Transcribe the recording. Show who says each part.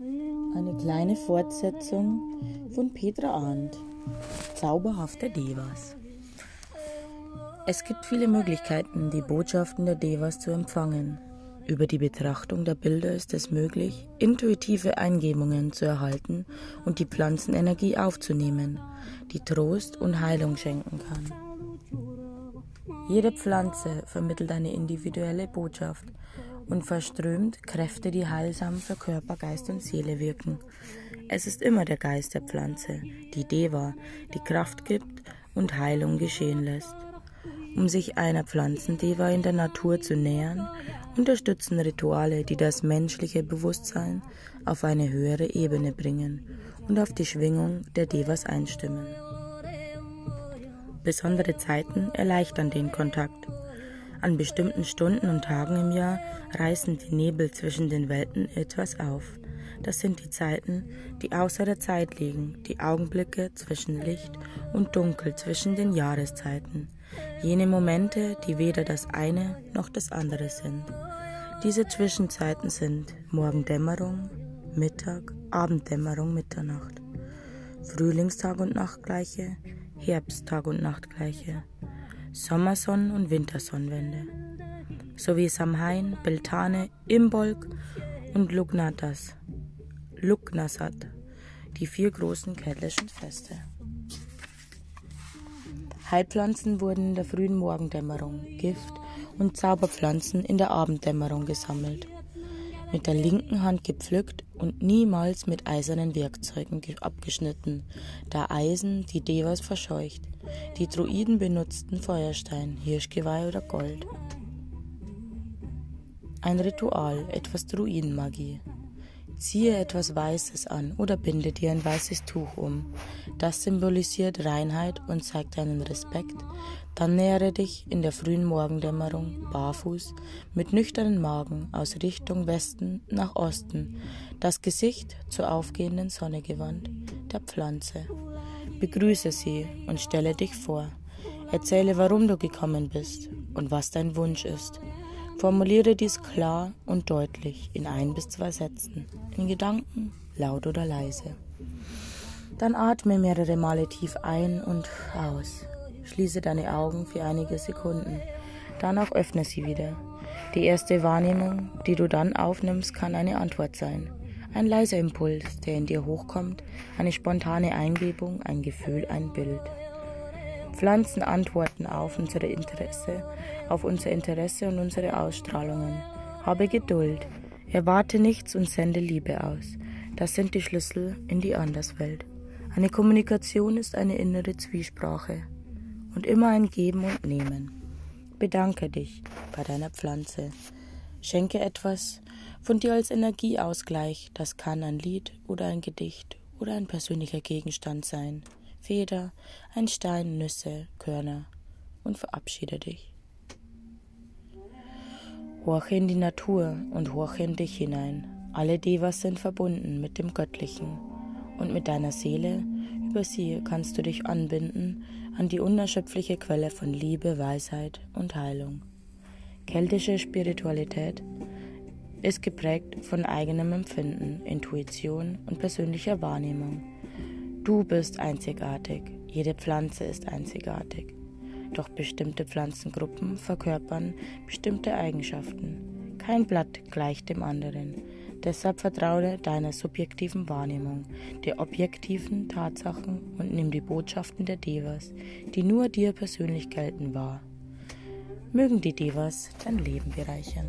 Speaker 1: Eine kleine Fortsetzung von Petra Arndt. Zauberhafte Devas. Es gibt viele Möglichkeiten, die Botschaften der Devas zu empfangen. Über die Betrachtung der Bilder ist es möglich, intuitive Eingebungen zu erhalten und die Pflanzenenergie aufzunehmen, die Trost und Heilung schenken kann. Jede Pflanze vermittelt eine individuelle Botschaft und verströmt Kräfte, die heilsam für Körper, Geist und Seele wirken. Es ist immer der Geist der Pflanze, die Deva, die Kraft gibt und Heilung geschehen lässt. Um sich einer Pflanzendeva in der Natur zu nähern, unterstützen Rituale, die das menschliche Bewusstsein auf eine höhere Ebene bringen und auf die Schwingung der Devas einstimmen. Besondere Zeiten erleichtern den Kontakt. An bestimmten Stunden und Tagen im Jahr reißen die Nebel zwischen den Welten etwas auf. Das sind die Zeiten, die außer der Zeit liegen, die Augenblicke zwischen Licht und Dunkel zwischen den Jahreszeiten, jene Momente, die weder das eine noch das andere sind. Diese Zwischenzeiten sind Morgendämmerung, Mittag, Abenddämmerung, Mitternacht, Frühlingstag und Nachtgleiche, Herbsttag und Nachtgleiche, Sommersonnen- und Wintersonnenwende, sowie Samhain, Beltane, Imbolg und Lugnatas, Lugnasat, die vier großen keltischen Feste. Heilpflanzen wurden in der frühen Morgendämmerung, Gift- und Zauberpflanzen in der Abenddämmerung gesammelt, mit der linken Hand gepflückt und niemals mit eisernen Werkzeugen abgeschnitten, da Eisen die Devas verscheucht. Die Druiden benutzten Feuerstein, Hirschgeweih oder Gold. Ein Ritual, etwas Druidenmagie. Ziehe etwas Weißes an oder binde dir ein weißes Tuch um. Das symbolisiert Reinheit und zeigt deinen Respekt. Dann nähere dich in der frühen Morgendämmerung, barfuß, mit nüchternen Magen aus Richtung Westen nach Osten, das Gesicht zur aufgehenden Sonne gewandt, der Pflanze. Begrüße sie und stelle dich vor. Erzähle, warum du gekommen bist und was dein Wunsch ist. Formuliere dies klar und deutlich in ein bis zwei Sätzen, in Gedanken, laut oder leise. Dann atme mehrere Male tief ein und aus. Schließe deine Augen für einige Sekunden. Danach öffne sie wieder. Die erste Wahrnehmung, die du dann aufnimmst, kann eine Antwort sein. Ein leiser Impuls, der in dir hochkommt, eine spontane Eingebung, ein Gefühl, ein Bild. Pflanzen antworten auf unsere Interesse, auf unser Interesse und unsere Ausstrahlungen. Habe Geduld, erwarte nichts und sende Liebe aus. Das sind die Schlüssel in die Anderswelt. Eine Kommunikation ist eine innere Zwiesprache und immer ein Geben und Nehmen. Bedanke dich bei deiner Pflanze. Schenke etwas von dir als Energieausgleich. Das kann ein Lied oder ein Gedicht oder ein persönlicher Gegenstand sein. Feder, ein Stein, Nüsse, Körner und verabschiede dich. Horche in die Natur und horche in dich hinein. Alle Devas sind verbunden mit dem Göttlichen und mit deiner Seele, über sie kannst du dich anbinden an die unerschöpfliche Quelle von Liebe, Weisheit und Heilung. Keltische Spiritualität ist geprägt von eigenem Empfinden, Intuition und persönlicher Wahrnehmung. Du bist einzigartig, jede Pflanze ist einzigartig. Doch bestimmte Pflanzengruppen verkörpern bestimmte Eigenschaften. Kein Blatt gleicht dem anderen. Deshalb vertraue deiner subjektiven Wahrnehmung, der objektiven Tatsachen und nimm die Botschaften der Devas, die nur dir persönlich gelten, wahr. Mögen die Devas dein Leben bereichern.